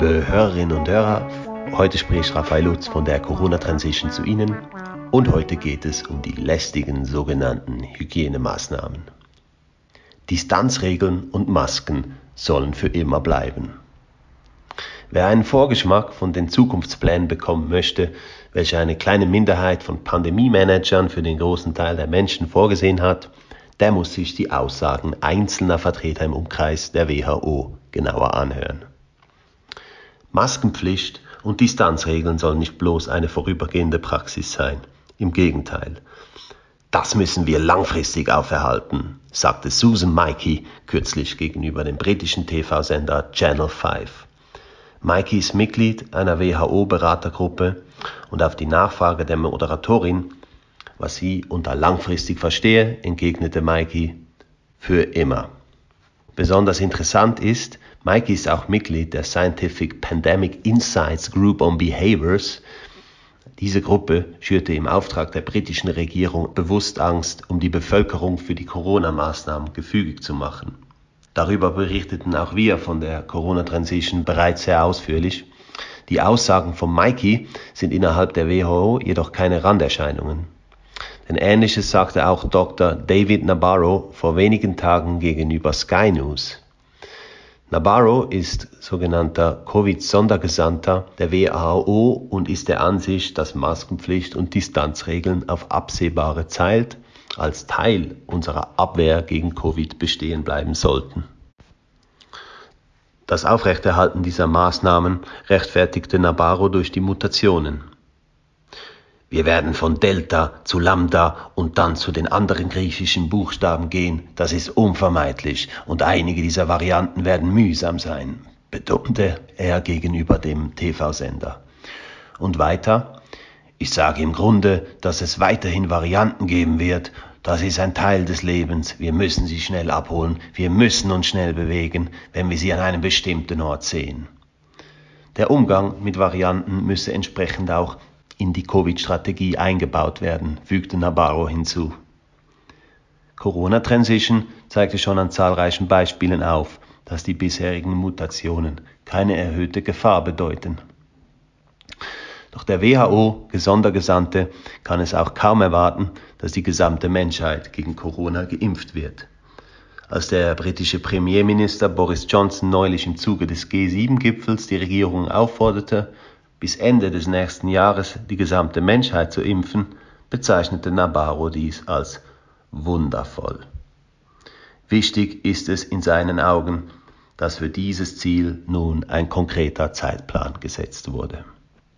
Liebe Hörerinnen und Hörer, heute spricht Raphael Lutz von der Corona Transition zu Ihnen und heute geht es um die lästigen sogenannten Hygienemaßnahmen. Distanzregeln und Masken sollen für immer bleiben. Wer einen Vorgeschmack von den Zukunftsplänen bekommen möchte, welche eine kleine Minderheit von Pandemie-Managern für den großen Teil der Menschen vorgesehen hat, der muss sich die Aussagen einzelner Vertreter im Umkreis der WHO genauer anhören. Maskenpflicht und Distanzregeln sollen nicht bloß eine vorübergehende Praxis sein. Im Gegenteil. Das müssen wir langfristig auferhalten, sagte Susan Mikey kürzlich gegenüber dem britischen TV-Sender Channel 5. Mikey ist Mitglied einer WHO-Beratergruppe und auf die Nachfrage der Moderatorin, was sie unter langfristig verstehe, entgegnete Mikey, für immer. Besonders interessant ist, Mikey ist auch Mitglied der Scientific Pandemic Insights Group on Behaviors. Diese Gruppe schürte im Auftrag der britischen Regierung bewusst Angst, um die Bevölkerung für die Corona-Maßnahmen gefügig zu machen. Darüber berichteten auch wir von der Corona-Transition bereits sehr ausführlich. Die Aussagen von Mikey sind innerhalb der WHO jedoch keine Randerscheinungen. Denn ähnliches sagte auch Dr. David Nabarro vor wenigen Tagen gegenüber Sky News. Nabarro ist sogenannter Covid-Sondergesandter der WHO und ist der Ansicht, dass Maskenpflicht und Distanzregeln auf absehbare Zeit als Teil unserer Abwehr gegen Covid bestehen bleiben sollten. Das Aufrechterhalten dieser Maßnahmen rechtfertigte Nabarro durch die Mutationen. Wir werden von Delta zu Lambda und dann zu den anderen griechischen Buchstaben gehen. Das ist unvermeidlich und einige dieser Varianten werden mühsam sein, betonte er gegenüber dem TV-Sender. Und weiter, ich sage im Grunde, dass es weiterhin Varianten geben wird. Das ist ein Teil des Lebens. Wir müssen sie schnell abholen. Wir müssen uns schnell bewegen, wenn wir sie an einem bestimmten Ort sehen. Der Umgang mit Varianten müsse entsprechend auch in die Covid-Strategie eingebaut werden, fügte Nabarro hinzu. Corona Transition zeigte schon an zahlreichen Beispielen auf, dass die bisherigen Mutationen keine erhöhte Gefahr bedeuten. Doch der WHO-Gesondergesandte kann es auch kaum erwarten, dass die gesamte Menschheit gegen Corona geimpft wird. Als der britische Premierminister Boris Johnson neulich im Zuge des G7-Gipfels die Regierung aufforderte, bis Ende des nächsten Jahres die gesamte Menschheit zu impfen, bezeichnete Nabarro dies als wundervoll. Wichtig ist es in seinen Augen, dass für dieses Ziel nun ein konkreter Zeitplan gesetzt wurde.